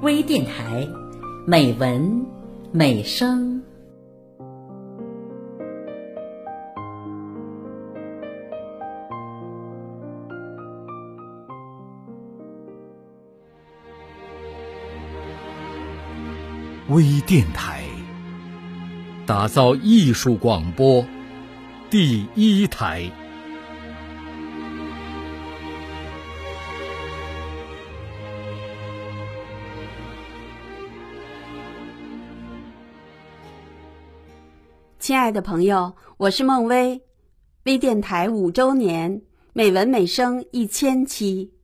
微电台，美文美声。微电台，打造艺术广播第一台。亲爱的朋友，我是孟薇，微电台五周年，美文美声一千期。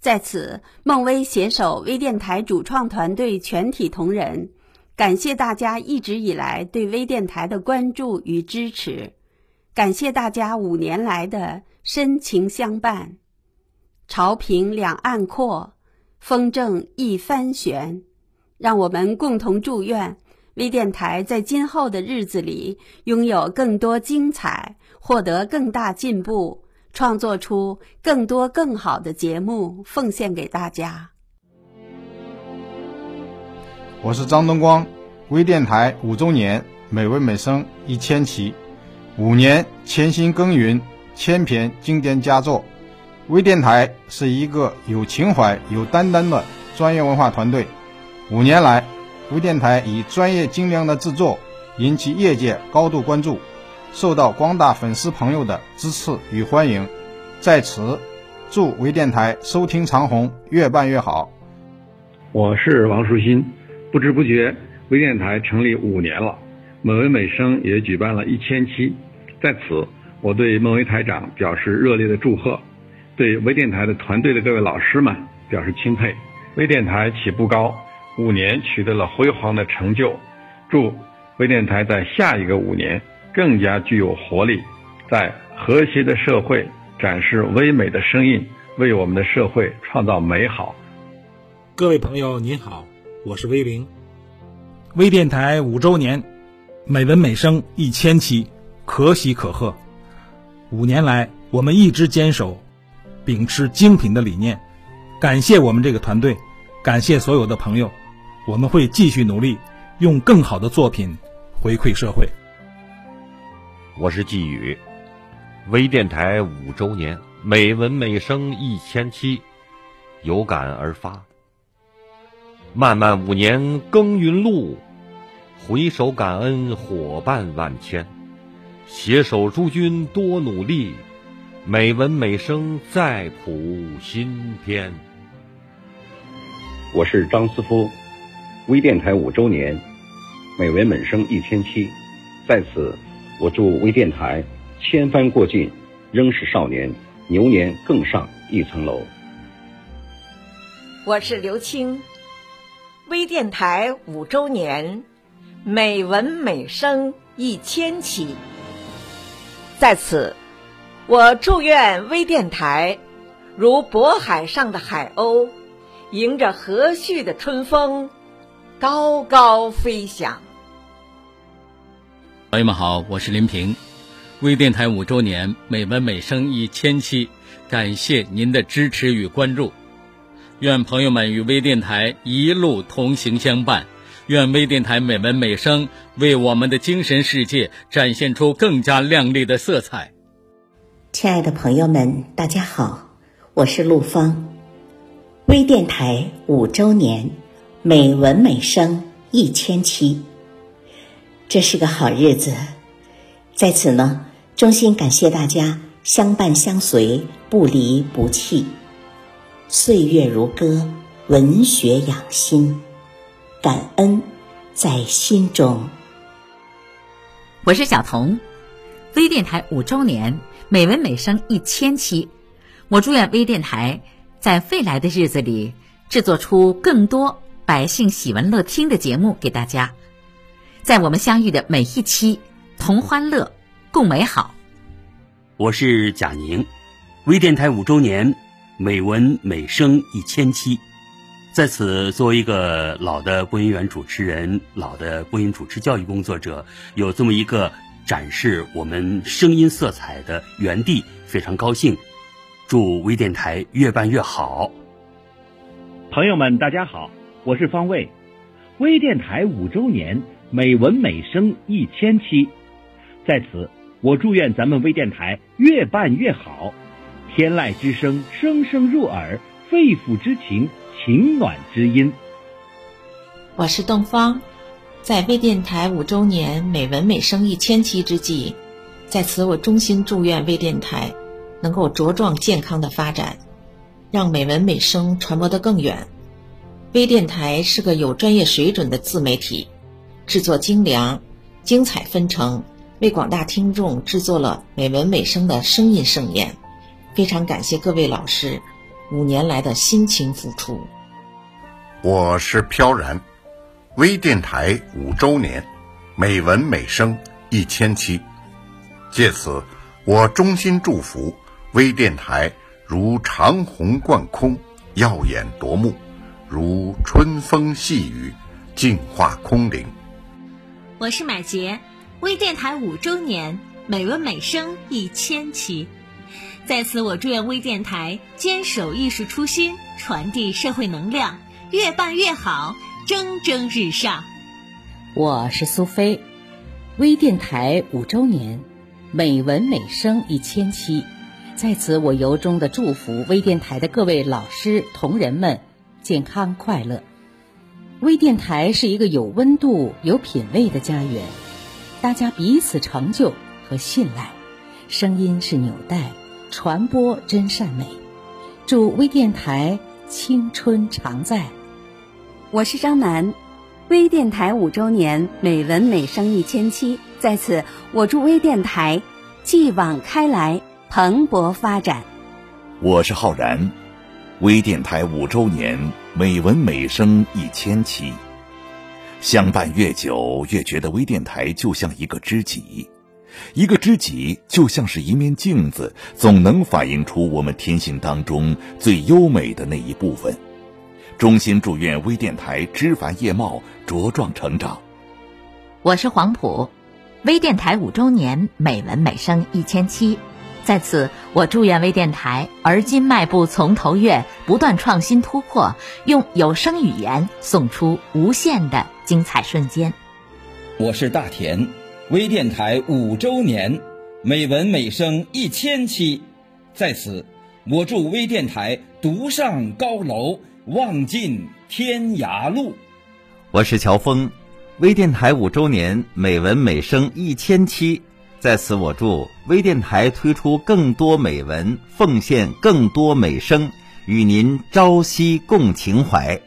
在此，孟薇携手微电台主创团队全体同仁。感谢大家一直以来对微电台的关注与支持，感谢大家五年来的深情相伴。潮平两岸阔，风正一帆悬。让我们共同祝愿微电台在今后的日子里拥有更多精彩，获得更大进步，创作出更多更好的节目，奉献给大家。我是张东光，微电台五周年，美文美声一千期，五年潜心耕耘千篇经典佳作。微电台是一个有情怀、有担当的专业文化团队。五年来，微电台以专业精良的制作引起业界高度关注，受到广大粉丝朋友的支持与欢迎。在此，祝微电台收听长虹，越办越好。我是王树新。不知不觉，微电台成立五年了，美文美声也举办了一千期。在此，我对孟维台长表示热烈的祝贺，对微电台的团队的各位老师们表示钦佩。微电台起步高，五年取得了辉煌的成就。祝微电台在下一个五年更加具有活力，在和谐的社会展示唯美的声音，为我们的社会创造美好。各位朋友，您好。我是威灵，微电台五周年，美文美声一千期，可喜可贺。五年来，我们一直坚守，秉持精品的理念。感谢我们这个团队，感谢所有的朋友，我们会继续努力，用更好的作品回馈社会。我是季宇，微电台五周年，美文美声一千期，有感而发。漫漫五年耕耘路，回首感恩伙伴万千，携手诸君多努力，美文美声再谱新篇。我是张思夫，微电台五周年，美文美声一千期，在此我祝微电台千帆过尽，仍是少年，牛年更上一层楼。我是刘青。微电台五周年，美文美声一千期。在此，我祝愿微电台如渤海上的海鸥，迎着和煦的春风，高高飞翔。朋友们好，我是林平。微电台五周年，美文美声一千期，感谢您的支持与关注。愿朋友们与微电台一路同行相伴，愿微电台美文美声为我们的精神世界展现出更加亮丽的色彩。亲爱的朋友们，大家好，我是陆芳。微电台五周年，美文美声一千期，这是个好日子。在此呢，衷心感谢大家相伴相随，不离不弃。岁月如歌，文学养心，感恩在心中。我是小彤，微电台五周年，美文美声一千期，我祝愿微电台在未来的日子里制作出更多百姓喜闻乐听的节目给大家，在我们相遇的每一期，同欢乐，共美好。我是贾宁，微电台五周年。美文美声一千期，在此作为一个老的播音员主持人、老的播音主持教育工作者，有这么一个展示我们声音色彩的园地，非常高兴。祝微电台越办越好。朋友们，大家好，我是方卫。微电台五周年，美文美声一千期，在此我祝愿咱们微电台越办越好，天籁之声声声入耳，肺腑之情情暖之音。我是邓芳，在微电台五周年、美文美声一千期之际，在此我衷心祝愿微电台能够茁壮健康的发展，让美文美声传播得更远。微电台是个有专业水准的自媒体，制作精良，精彩纷呈，为广大听众制作了美文美声的声音盛宴。非常感谢各位老师五年来的辛勤付出。我是飘然，微电台五周年，美文美声一千期，借此我衷心祝福微电台如长虹贯空，耀眼夺目。如春风细雨，净化空灵。我是买杰，微电台五周年，美文美声一千期，在此我祝愿微电台坚守艺术初心，传递社会能量，越办越好，蒸蒸日上。我是苏菲，微电台五周年，美文美声一千期，在此我由衷的祝福微电台的各位老师同仁们。健康快乐，微电台是一个有温度、有品位的家园，大家彼此成就和信赖。声音是纽带，传播真善美。祝微电台青春常在。我是张楠，微电台五周年，美文美声一千期，在此我祝微电台继往开来，蓬勃发展。我是浩然。微电台五周年，美文美声一千期，相伴越久，越觉得微电台就像一个知己，一个知己就像是一面镜子，总能反映出我们天性当中最优美的那一部分。衷心祝愿微电台枝繁叶茂，茁壮成长。我是黄埔，微电台五周年，美文美声一千期。在此，我祝愿微电台而今迈步从头越，不断创新突破，用有声语言送出无限的精彩瞬间。我是大田，微电台五周年，美文美声一千期，在此，我祝微电台独上高楼，望尽天涯路。我是乔峰，微电台五周年，美文美声一千期。在此，我祝微电台推出更多美文，奉献更多美声，与您朝夕共情怀。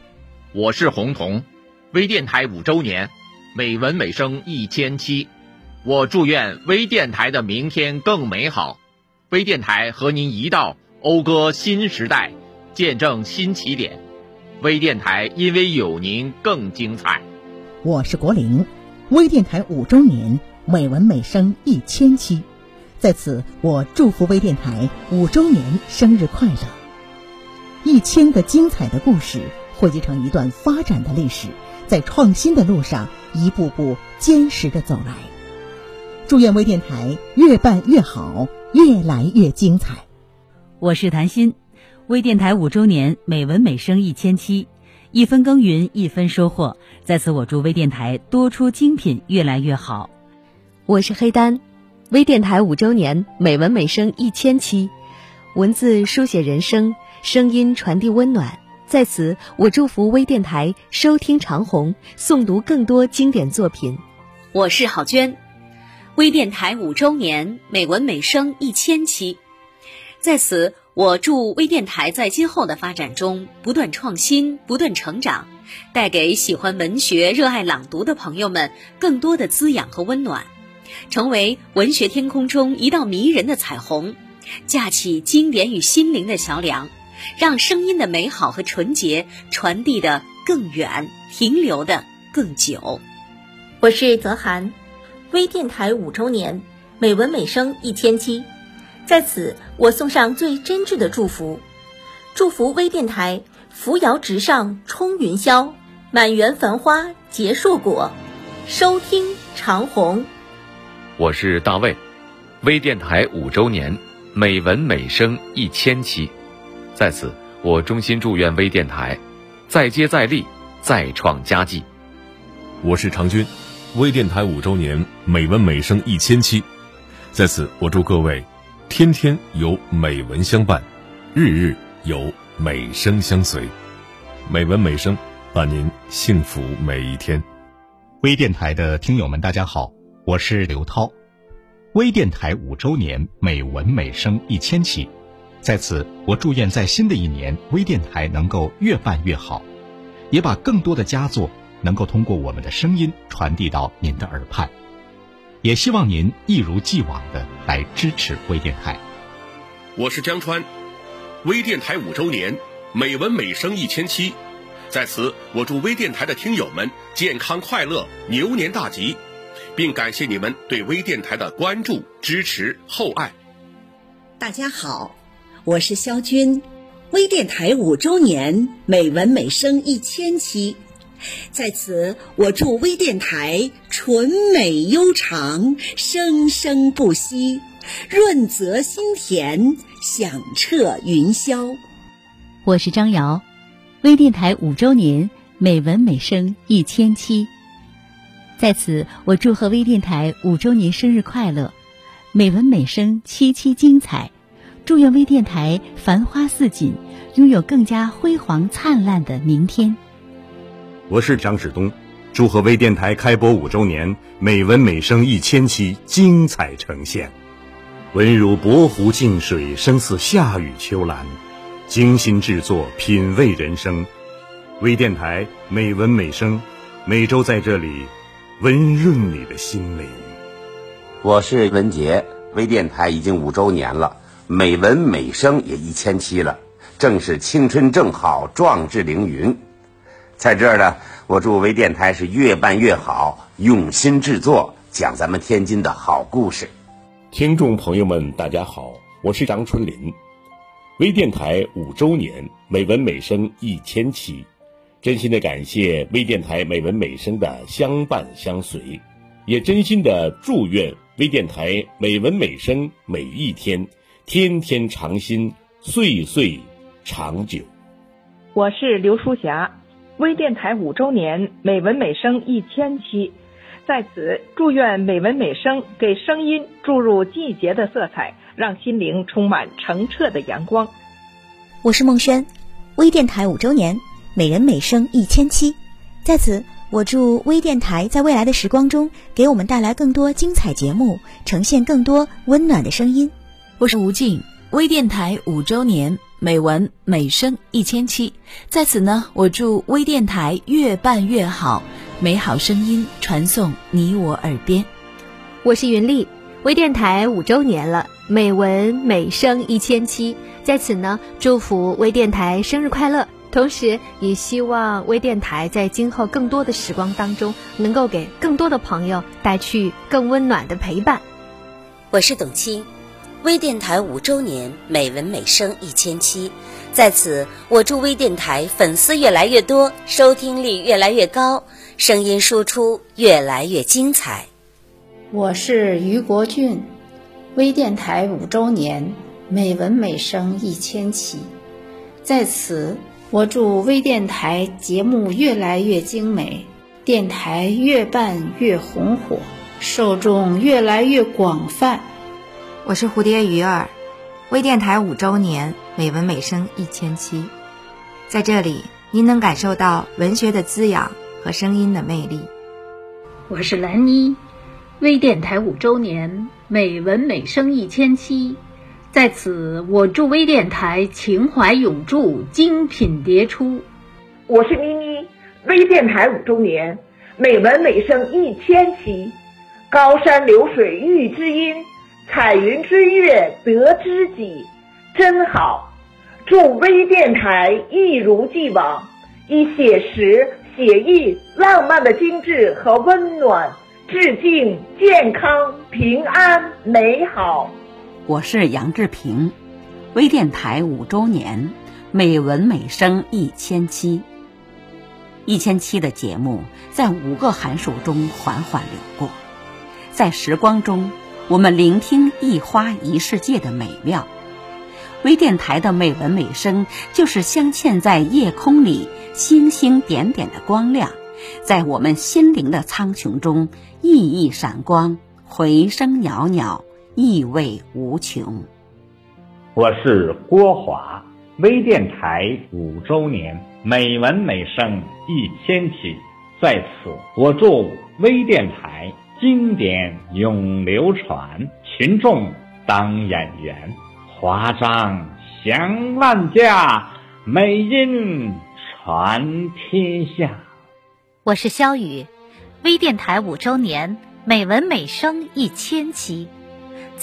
我是洪彤，微电台五周年，美文美声一千期，我祝愿微电台的明天更美好。微电台和您一道讴歌新时代，见证新起点。微电台因为有您更精彩。我是国林，微电台五周年。美文美声一千期，在此我祝福微电台五周年生日快乐！一千个精彩的故事汇集成一段发展的历史，在创新的路上一步步坚实的走来。祝愿微电台越办越好，越来越精彩。我是谭鑫，微电台五周年，美文美声一千期，一分耕耘一分收获。在此我祝微电台多出精品，越来越好。我是黑丹，微电台五周年，美文美声一千期，文字书写人生，声音传递温暖。在此，我祝福微电台收听长虹，诵读更多经典作品。我是郝娟，微电台五周年，美文美声一千期，在此，我祝微电台在今后的发展中不断创新，不断成长，带给喜欢文学、热爱朗读的朋友们更多的滋养和温暖。成为文学天空中一道迷人的彩虹，架起经典与心灵的桥梁，让声音的美好和纯洁传递的更远，停留的更久。我是泽涵，微电台五周年，美文美声一千期，在此我送上最真挚的祝福，祝福微电台扶摇直上冲云霄，满园繁花结硕果，收听长虹。我是大卫，微电台五周年，美文美声一千期，在此我衷心祝愿微电台再接再厉，再创佳绩。我是常军，微电台五周年，美文美声一千期，在此我祝各位天天有美文相伴，日日有美声相随。美文美声伴您幸福每一天。微电台的听友们，大家好，我是刘涛。微电台五周年，美文美声一千期，在此我祝愿在新的一年，微电台能够越办越好，也把更多的佳作能够通过我们的声音传递到您的耳畔。也希望您一如既往的来支持微电台。我是江川，微电台五周年。美文美声一千期，在此我祝微电台的听友们健康快乐，牛年大吉，并感谢你们对微电台的关注、支持、厚爱。大家好，我是肖军，微电台五周年，美文美声一千期，在此我祝微电台纯美悠长，生生不息，润泽心田，响彻云霄。我是张瑶，微电台五周年，美文美声一千期，在此我祝贺微电台五周年生日快乐，美文美声期期精彩，祝愿微电台繁花似锦，拥有更加辉煌灿烂的明天。我是张志东，祝贺微电台开播五周年，美文美声一千期精彩呈现，文如薄湖静水，声似夏雨秋兰。精心制作，品味人生。微电台美文美声，每周在这里温润你的心灵。我是文杰，微电台已经五周年了，美文美声也一千期了，正是青春正好，壮志凌云。在这儿呢，我祝微电台是越办越好，用心制作，讲咱们天津的好故事。听众朋友们，大家好，我是张春林。微电台五周年，美文美声一千期，真心的感谢微电台美文美声的相伴相随，也真心的祝愿微电台美文美声每一天天天长新，岁岁长久。我是刘淑霞，微电台五周年，美文美声一千期，在此祝愿美文美声给声音注入季节的色彩。让心灵充满澄澈的阳光。我是孟轩，微电台五周年，美人每声一千期，在此我祝微电台在未来的时光中给我们带来更多精彩节目，呈现更多温暖的声音。我是吴静，微电台五周年，美文美声一千期，在此呢，我祝微电台越办越好，美好声音传送你我耳边。我是云丽。微电台五周年了，美文美声一千期，在此呢，祝福微电台生日快乐，同时也希望微电台在今后更多的时光当中，能够给更多的朋友带去更温暖的陪伴。我是董卿，微电台五周年，美文美声一千期，在此我祝微电台粉丝越来越多，收听率越来越高，声音输出越来越精彩。我是于国俊，微电台五周年，美文美声一千期，在此我祝微电台节目越来越精美，电台越办越红火，受众越来越广泛。我是蝴蝶鱼儿，微电台五周年，美文美声一千期，在这里您能感受到文学的滋养和声音的魅力。我是兰妮。微电台五周年，美文美声一千期，在此我祝微电台情怀永驻，精品迭出。我是咪咪，微电台五周年，美文美声一千期，高山流水遇知音，彩云追月得知己，真好。祝微电台一如既往，以写实、写意、浪漫的精致和温暖。致敬健康、平安、美好。我是杨志平，微电台五周年，美文美声一千期。一千期的节目在五个函数中缓缓流过，在时光中，我们聆听一花一世界的美妙。微电台的美文美声就是镶嵌在夜空里星星点点的光亮，在我们心灵的苍穹中熠熠闪光，回声袅袅，意味无穷。我是郭华，微电台五周年，美文美声一千期，在此我祝微电台经典永流传，群众当演员，华章响万家，美音传天下。我是肖雨，微电台五周年，美文美声一千期。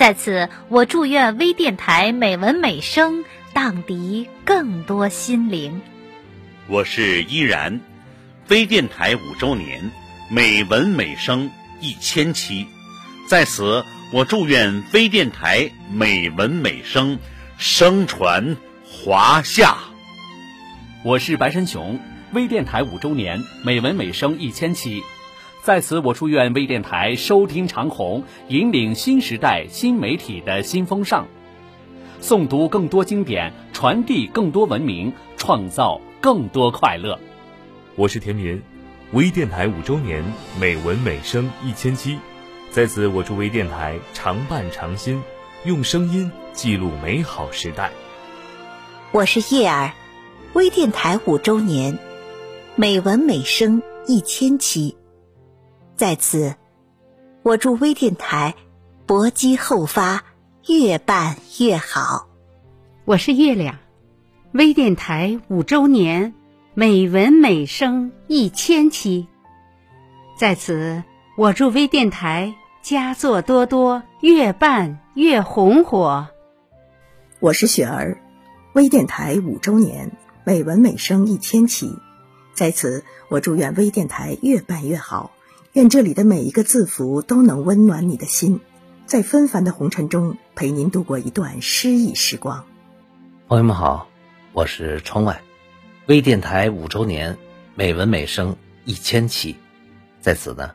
在此，我祝愿微电台美文美声荡涤更多心灵。我是依然，微电台五周年，美文美声一千期。在此，我祝愿微电台美文美声声传华夏。我是白山雄，微电台五周年，美文美声一千期。在此，我祝愿微电台收听长虹，引领新时代新媒体的新风尚，诵读更多经典，传递更多文明，创造更多快乐。我是田民，微电台五周年，美文美声一千期。在此，我祝微电台常伴常新，用声音记录美好时代。我是叶儿，微电台五周年，美文美声一千期。在此，我祝微电台搏击后发，越办越好。我是月亮，微电台五周年，美文美声一千期。在此，我祝微电台佳作多多，越办越红火。我是雪儿，微电台五周年，美文美声一千期。在此，我祝愿微电台越办越好。愿这里的每一个字符都能温暖你的心，在纷繁的红尘中陪您度过一段诗意时光。朋友们好，我是窗外，微电台五周年，美文美声一千期，在此呢，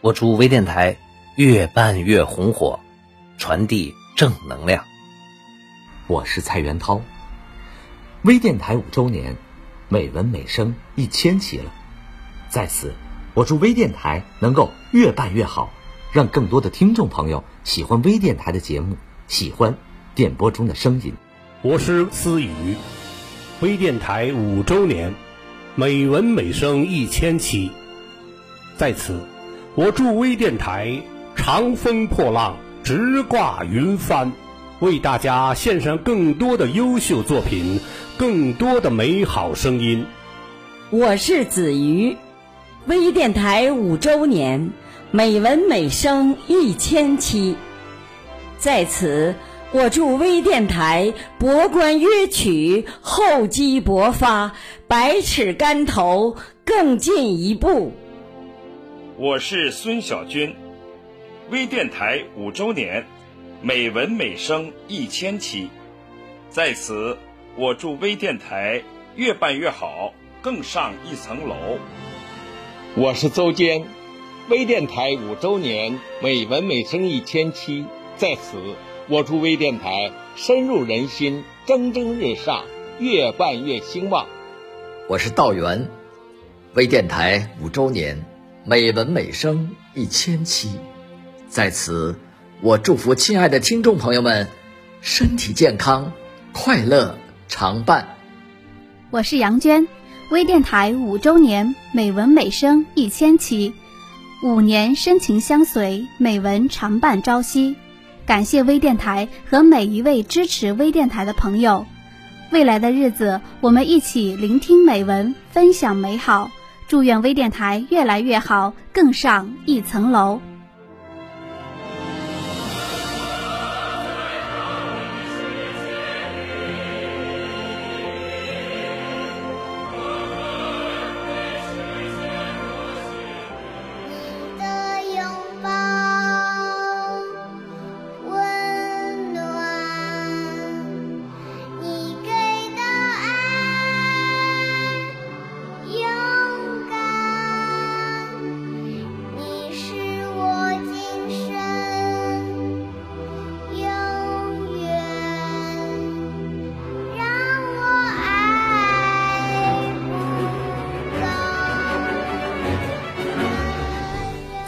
我祝微电台越办越红火，传递正能量。我是蔡元涛，微电台五周年，美文美声一千期了，在此。我祝微电台能够越办越好，让更多的听众朋友喜欢微电台的节目，喜欢电波中的声音。我是思雨，微电台五周年，美文美声一千期，在此，我祝微电台长风破浪，直挂云帆，为大家献上更多的优秀作品，更多的美好声音。我是子瑜。微电台五周年，美文美声一千期，在此，我祝微电台博观约取，厚积薄发，百尺竿头更进一步。我是孙小军，微电台五周年，美文美声一千期，在此，我祝微电台越办越好，更上一层楼。我是邹坚，微电台五周年，美文美声一千期，在此，我祝微电台深入人心，蒸蒸日上，越办越兴旺。我是道元，微电台五周年，美文美声一千期，在此，我祝福亲爱的听众朋友们身体健康，快乐常伴。我是杨娟。微电台五周年，美文美声一千期，五年深情相随，美文常伴朝夕。感谢微电台和每一位支持微电台的朋友。未来的日子，我们一起聆听美文，分享美好。祝愿微电台越来越好，更上一层楼。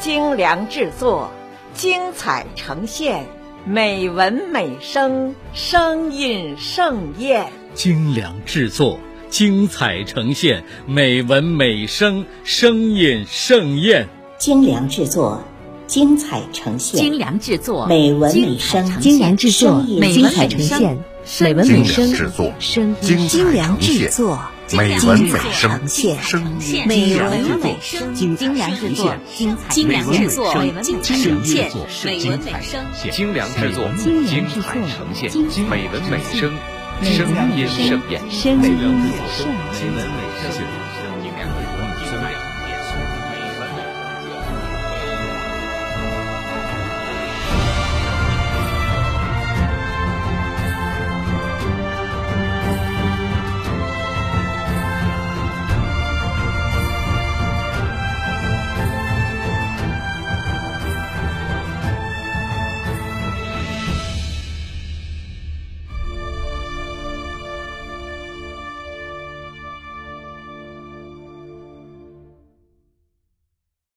精良制作，精彩呈现，美文美声，声音盛宴。精良制作，精彩呈现，美文美声，声音盛宴。精良制作，精彩呈现，精良制作，美文美声，精良制作，精彩呈现，美文美声，声音精良制作，美文美声，声音美文美声，精良制作，精良制作，美文美声，美文美声，精良制作，精彩呈现，美文美声，声音盛宴，声音盛宴。